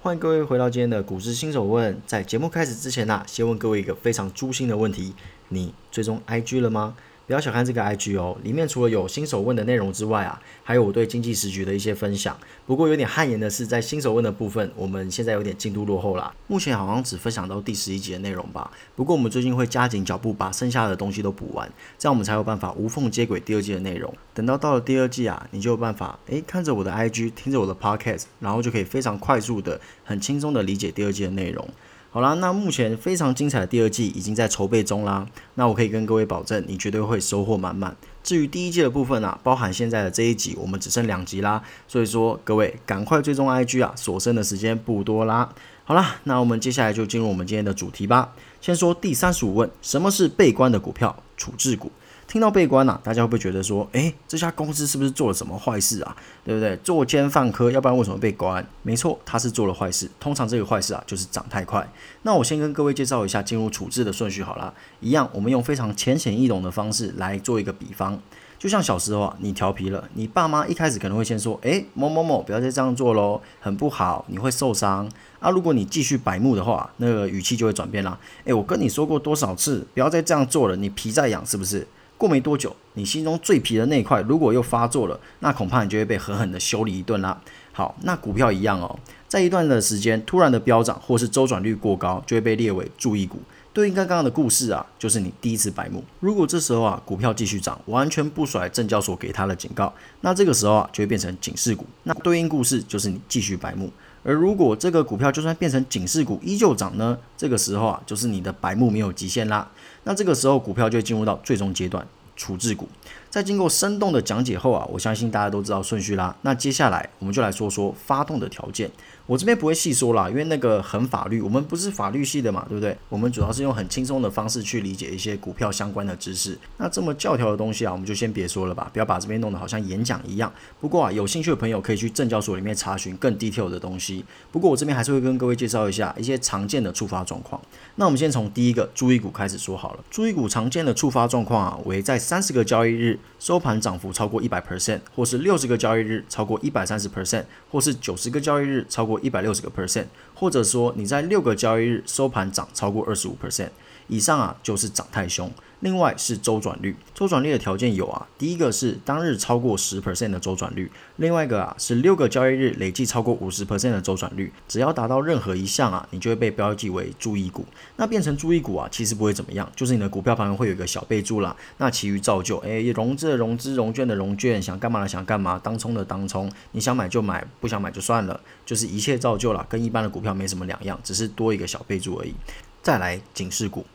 欢迎各位回到今天的股市新手问。在节目开始之前呢、先问各位一个非常诛心的问题：你追踪 IG 了吗？不要小看这个 IG 哦，里面除了有新手问的内容之外啊，还有我对经济时局的一些分享。不过有点汗颜的是，在新手问的部分，我们现在有点进度落后啦，目前好像只分享到第十一集的内容吧。不过我们最近会加紧脚步，把剩下的东西都补完，这样我们才有办法无缝接轨第二季的内容。等到到了第二季啊，你就有办法诶看着我的 IG，听着我的 Podcast，然后就可以非常快速的、很轻松的理解第二季的内容。好啦，那目前非常精彩的第二季已经在筹备中啦。那我可以跟各位保证，你绝对会收获满满。至于第一季的部分啊，包含现在的这一集，我们只剩两集啦。所以说，各位赶快追踪 IG 啊，所剩的时间不多啦。好啦，那我们接下来就进入我们今天的主题吧。先说第三十五问：什么是被关的股票？处置股。听到被关呐、大家会不会觉得说，诶，这家公司是不是做了什么坏事啊？对不对？作奸犯科，要不然为什么被关？没错，他是做了坏事。通常这个坏事啊，就是涨太快。那我先跟各位介绍一下进入处置的顺序好了。一样，我们用非常浅显易懂的方式来做一个比方。就像小时候啊，你调皮了，你爸妈一开始可能会先说，诶，某某某，不要再这样做喽，很不好，你会受伤。啊，如果你继续白目的话，那个语气就会转变啦。诶，我跟你说过多少次，不要再这样做了，你皮在痒是不是？过没多久，你心中最皮的那一块如果又发作了，那恐怕你就会被狠狠的修理一顿啦。好，那股票一样哦，在一段的时间突然的飙涨或是周转率过高，就会被列为注意股。对应刚刚的故事啊，就是你第一次白目。如果这时候啊股票继续涨，完全不甩证交所给他的警告，那这个时候啊就会变成警示股。那对应故事就是你继续白目。而如果这个股票就算变成警示股依旧涨呢，这个时候啊就是你的白目没有极限啦。那这个时候股票就进入到最终阶段。处置股，在经过生动的讲解后啊，我相信大家都知道顺序啦。那接下来我们就来说说发动的条件。我这边不会细说啦，因为那个很法律，我们不是法律系的嘛，对不对？我们主要是用很轻松的方式去理解一些股票相关的知识。那这么教条的东西啊，我们就先别说了吧，不要把这边弄得好像演讲一样。不过啊，有兴趣的朋友可以去证交所里面查询更 detail 的东西。不过我这边还是会跟各位介绍一下一些常见的触发状况。那我们先从第一个注意股开始说好了。注意股常见的触发状况啊，为在三十个交易日收盘涨幅超过一百 percent，或是六十个交易日超过一百三十 percent，或是九十个交易日超过一百六十个 percent，或者说你在六个交易日收盘涨超过二十五 percent 以上啊，就是涨太凶。另外是周转率，周转率的条件有啊，第一个是当日超过十 percent 的周转率，另外一个啊是六个交易日累计超过五十 percent 的周转率。只要达到任何一项啊，你就会被标记为注意股。那变成注意股啊，其实不会怎么样，就是你的股票旁边会有一个小备注啦。那其余照旧，诶，融资的融资，融券的融券，想干嘛的想干嘛，当冲的当冲，你想买就买，不想买就算了，就是一切照旧啦，跟一般的股票没什么两样，只是多一个小备注而已。再来警示股。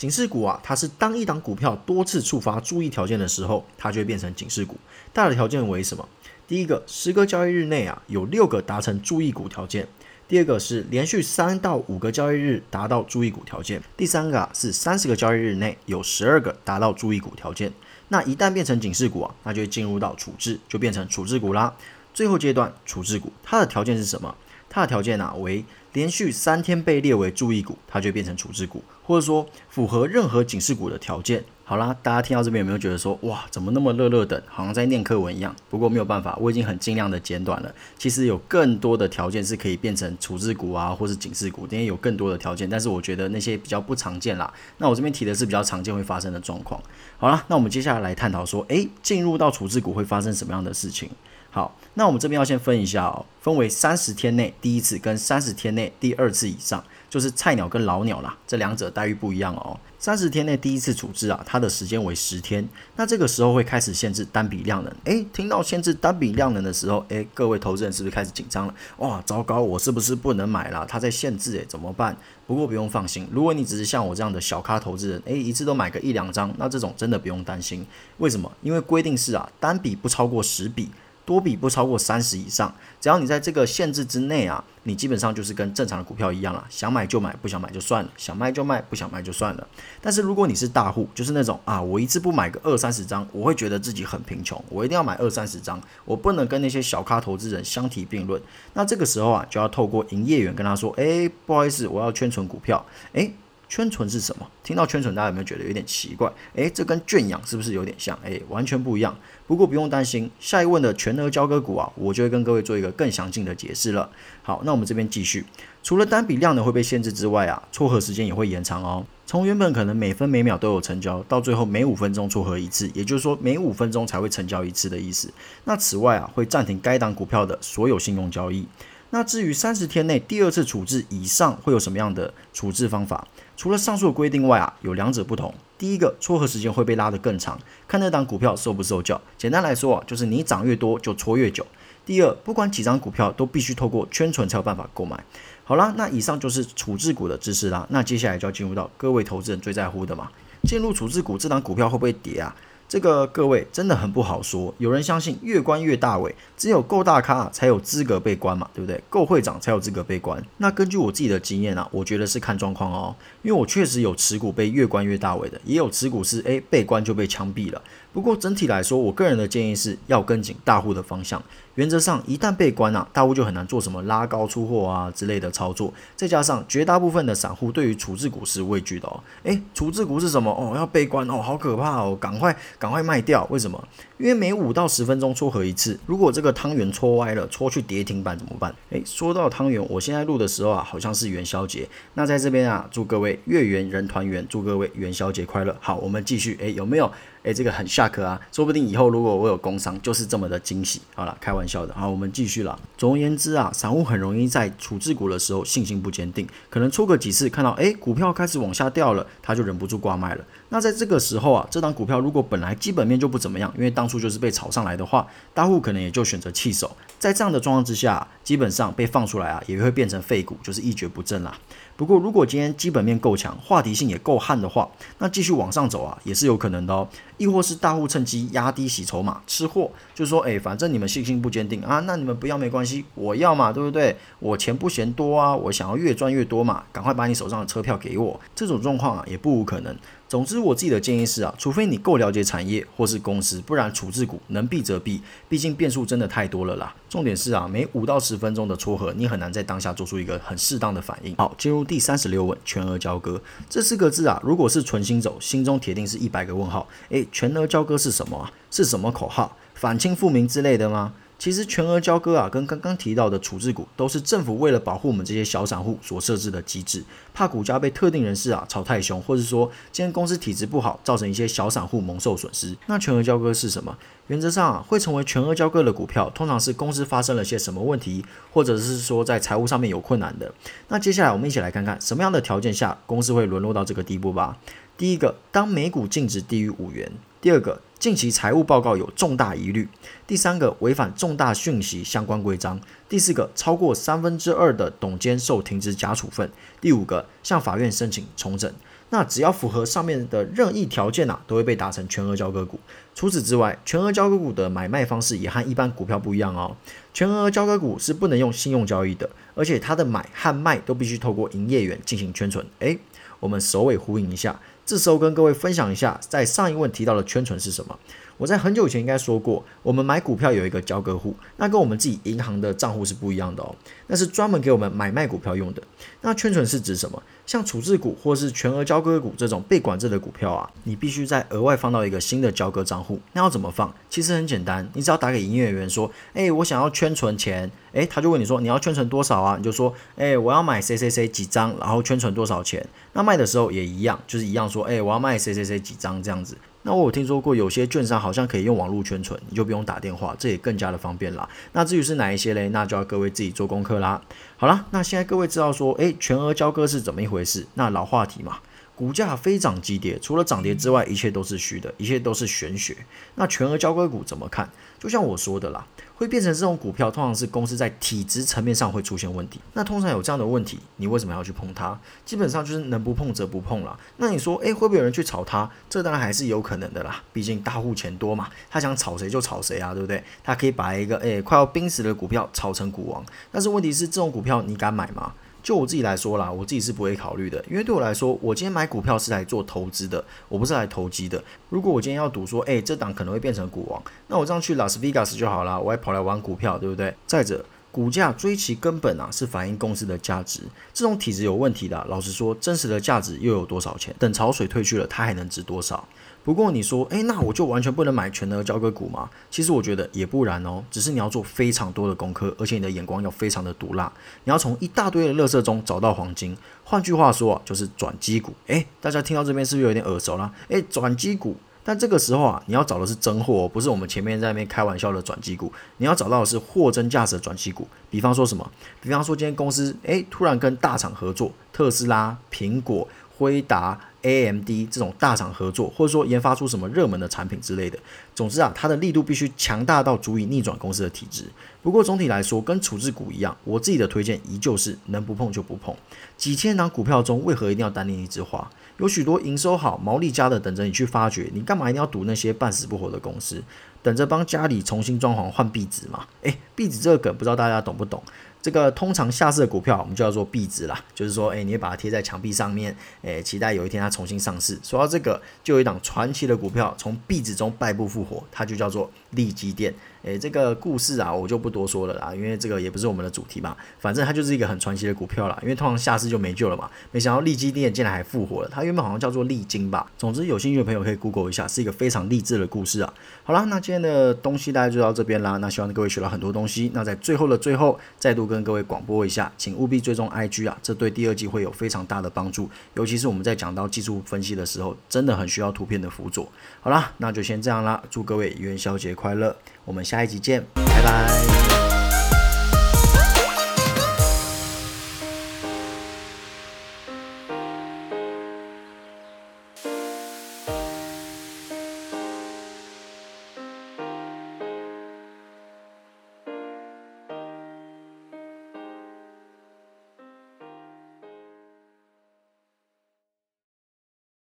警示股啊，它是当一档股票多次触发注意条件的时候，它就会变成警示股。大的条件为什么？第一个，十个交易日内啊，有六个达成注意股条件；第二个是连续三到五个交易日达到注意股条件；第三个啊是三十个交易日内有十二个达到注意股条件。那一旦变成警示股啊，那就会进入到处置，就变成处置股啦。最后阶段处置股，它的条件是什么？它的条件啊为连续三天被列为注意股，它就变成处置股，或者说符合任何警示股的条件。好啦，大家听到这边有没有觉得说，哇，怎么那么热热等，好像在念课文一样？不过没有办法，我已经很尽量的简短了。其实有更多的条件是可以变成处置股啊，或是警示股，因为有更多的条件。但是我觉得那些比较不常见啦。那我这边提的是比较常见会发生的状况。好啦，那我们接下来来探讨说，诶，进入到处置股会发生什么样的事情？好，那我们这边要先分一下哦，分为三十天内第一次跟三十天内第二次以上，就是菜鸟跟老鸟啦，这两者待遇不一样哦。三十天内第一次处置啊，它的时间为十天，那这个时候会开始限制单笔量能。诶，听到限制单笔量能的时候，诶，各位投资人是不是开始紧张了？哇，糟糕，我是不是不能买了？它在限制，诶，怎么办？不过不用放心，如果你只是像我这样的小咖投资人，诶，一次都买个一两张，那这种真的不用担心。为什么？因为规定是啊，单笔不超过十笔。多比不超过三十以上，只要你在这个限制之内啊，你基本上就是跟正常的股票一样了，想买就买，不想买就算了，想卖就卖，不想卖就算了。但是如果你是大户，就是那种啊，我一次不买个二三十张，我会觉得自己很贫穷，我一定要买二三十张，我不能跟那些小咖投资人相提并论。那这个时候啊，就要透过营业员跟他说，哎，不好意思，我要圈存股票，哎。圈存是什么？听到圈存，大家有没有觉得有点奇怪？诶，这跟圈养是不是有点像？诶，完全不一样。不过不用担心，下一问的全额交割股啊，我就会跟各位做一个更详尽的解释了。好，那我们这边继续。除了单笔量呢会被限制之外啊，撮合时间也会延长哦。从原本可能每分每秒都有成交，到最后每五分钟撮合一次，也就是说每五分钟才会成交一次的意思。那此外啊，会暂停该档股票的所有信用交易。那至于三十天内第二次处置以上会有什么样的处置方法？除了上述的规定外啊，有两者不同。第一个，撮合时间会被拉得更长，看那档股票受不受教。简单来说啊，就是你涨越多就撮越久。第二，不管几张股票都必须透过圈存才有办法购买。好啦，那以上就是处置股的知识啦。那接下来就要进入到各位投资人最在乎的嘛，进入处置股，这档股票会不会跌啊？这个各位真的很不好说。有人相信越关越大尾，只有够大咖才有资格被关嘛，对不对？够会长才有资格被关。那根据我自己的经验啊，我觉得是看状况哦。因为我确实有持股被越关越大尾的，也有持股是诶被关就被枪毙了。不过整体来说，我个人的建议是要跟紧大户的方向。原则上，一旦被关啊，大户就很难做什么拉高出货啊之类的操作。再加上绝大部分的散户对于处置股是畏惧的哦。诶，处置股是什么？哦，要被关哦，好可怕哦，赶快赶快卖掉。为什么？因为每五到十分钟撮合一次。如果这个汤圆搓歪了，搓去跌停板怎么办？诶，说到汤圆，我现在录的时候啊，好像是元宵节。那在这边啊，祝各位月圆人团圆，祝各位元宵节快乐。好，我们继续。诶，有没有？诶，这个很下课啊，说不定以后如果我有工商，就是这么的惊喜。好了，开玩笑的。好，我们继续了。总而言之啊，散户很容易在处置股的时候信心不坚定，可能出个几次，看到诶股票开始往下掉了，他就忍不住挂卖了。那在这个时候啊，这张股票如果本来基本面就不怎么样，因为当初就是被炒上来的话，大户可能也就选择弃手。在这样的状况之下，基本上被放出来啊，也会变成废股，就是一蹶不振啦。不过，如果今天基本面够强，话题性也够悍的话，那继续往上走啊，也是有可能的哦。亦或是大户趁机压低洗筹码吃货，就说，诶，反正你们信心不坚定啊，那你们不要没关系，我要嘛，对不对？我钱不嫌多啊，我想要越赚越多嘛，赶快把你手上的车票给我。这种状况啊，也不无可能。总之，我自己的建议是啊，除非你够了解产业或是公司，不然处置股能避则避，毕竟变数真的太多了啦。重点是啊，每五到十分钟的撮合，你很难在当下做出一个很适当的反应。好，进入第三十六问，全额交割这四个字啊，如果是纯心走，心中铁定是一百个问号。诶，全额交割是什么啊？是什么口号？反清复明之类的吗？其实全额交割啊，跟刚刚提到的处置股，都是政府为了保护我们这些小散户所设置的机制，怕股价被特定人士啊炒太凶，或者说今天公司体质不好，造成一些小散户蒙受损失。那全额交割是什么？原则上啊，会成为全额交割的股票，通常是公司发生了些什么问题，或者是说在财务上面有困难的。那接下来我们一起来看看什么样的条件下公司会沦落到这个地步吧。第一个，当每股净值低于五元；第二个。近期财务报告有重大疑虑，第三个违反重大讯息相关规章，第四个超过三分之二的董监受停职假处分，第五个向法院申请重整。那只要符合上面的任意条件啊，都会被打成全额交割股。除此之外，全额交割股的买卖方式也和一般股票不一样哦。全额交割股是不能用信用交易的，而且它的买和卖都必须透过营业员进行圈存。诶，我们首尾呼应一下。这时候跟各位分享一下，在上一问提到的圈存是什么？我在很久以前应该说过，我们买股票有一个交割户，那跟我们自己银行的账户是不一样的哦，那是专门给我们买卖股票用的。那圈存是指什么？像处置股或是全额交割股这种被管制的股票啊，你必须再额外放到一个新的交割账户。那要怎么放？其实很简单，你只要打给营业员说，哎，我想要圈存钱，哎，他就问你说你要圈存多少啊？你就说，哎，我要买谁谁谁几张，然后圈存多少钱。那卖的时候也一样，就是一样说，哎，我要卖谁谁谁几张这样子。那我有听说过有些券商好像可以用网络圈存，你就不用打电话，这也更加的方便啦。那至于是哪一些嘞，那就要各位自己做功课啦。好啦，那现在各位知道说，诶，全额交割是怎么一回事？那老话题嘛，股价飞涨急跌，除了涨跌之外，一切都是虚的，一切都是玄学。那全额交割股怎么看？就像我说的啦，会变成这种股票，通常是公司在体质层面上会出现问题。那通常有这样的问题，你为什么要去碰它？基本上就是能不碰则不碰啦。那你说，诶，会不会有人去炒它？这当然还是有可能的啦，毕竟大户钱多嘛，他想炒谁就炒谁啊，对不对？他可以把一个诶快要濒死的股票炒成股王。但是问题是，这种股票你敢买吗？就我自己来说啦，我自己是不会考虑的，因为对我来说，我今天买股票是来做投资的，我不是来投机的。如果我今天要赌说，哎，这档可能会变成股王，那我这样去拉斯维加斯就好啦，我还跑来玩股票，对不对？再者，股价追其根本啊，是反映公司的价值，这种体质有问题的，老实说，真实的价值又有多少钱？等潮水退去了，它还能值多少？不过你说，诶，那我就完全不能买全额交割股吗？其实我觉得也不然哦，只是你要做非常多的功课，而且你的眼光要非常的毒辣，你要从一大堆的垃圾中找到黄金。换句话说啊，就是转机股。诶，大家听到这边是不是有点耳熟了？诶，转机股，但这个时候啊，你要找的是真货，哦不是我们前面在那边开玩笑的转机股，你要找到的是货真价实的转机股。比方说什么？比方说今天公司诶突然跟大厂合作，特斯拉、苹果、辉达。A M D 这种大厂合作，或者说研发出什么热门的产品之类的，总之啊，它的力度必须强大到足以逆转公司的体质。不过总体来说，跟处置股一样，我自己的推荐依旧是能不碰就不碰。几千档股票中，为何一定要单拎一枝花？有许多营收好、毛利佳的等着你去发掘，你干嘛一定要赌那些半死不活的公司？等着帮家里重新装潢换壁纸嘛？诶，壁纸这个梗不知道大家懂不懂？这个通常下市的股票，我们就叫做壁纸啦，就是说，诶，你会把它贴在墙壁上面，诶，期待有一天它重新上市。说到这个，就有一档传奇的股票从壁纸中败部复活，它就叫做利基电。诶，这个故事啊，我就不多说了啦，因为这个也不是我们的主题嘛。反正它就是一个很传奇的股票啦，因为通常下市就没救了嘛。没想到利基电竟然还复活了，它原本好像叫做利金吧。总之，有兴趣的朋友可以 Google 一下，是一个非常励志的故事啊。好啦，那今天的东西大家就到这边啦。那希望各位学到很多东西。那在最后的最后，再度跟各位广播一下，请务必追踪 IG 啊，这对第二季会有非常大的帮助。尤其是我们在讲到技术分析的时候，真的很需要图片的辅佐。好啦，那就先这样啦，祝各位元宵节快乐。我们下一集见，拜拜。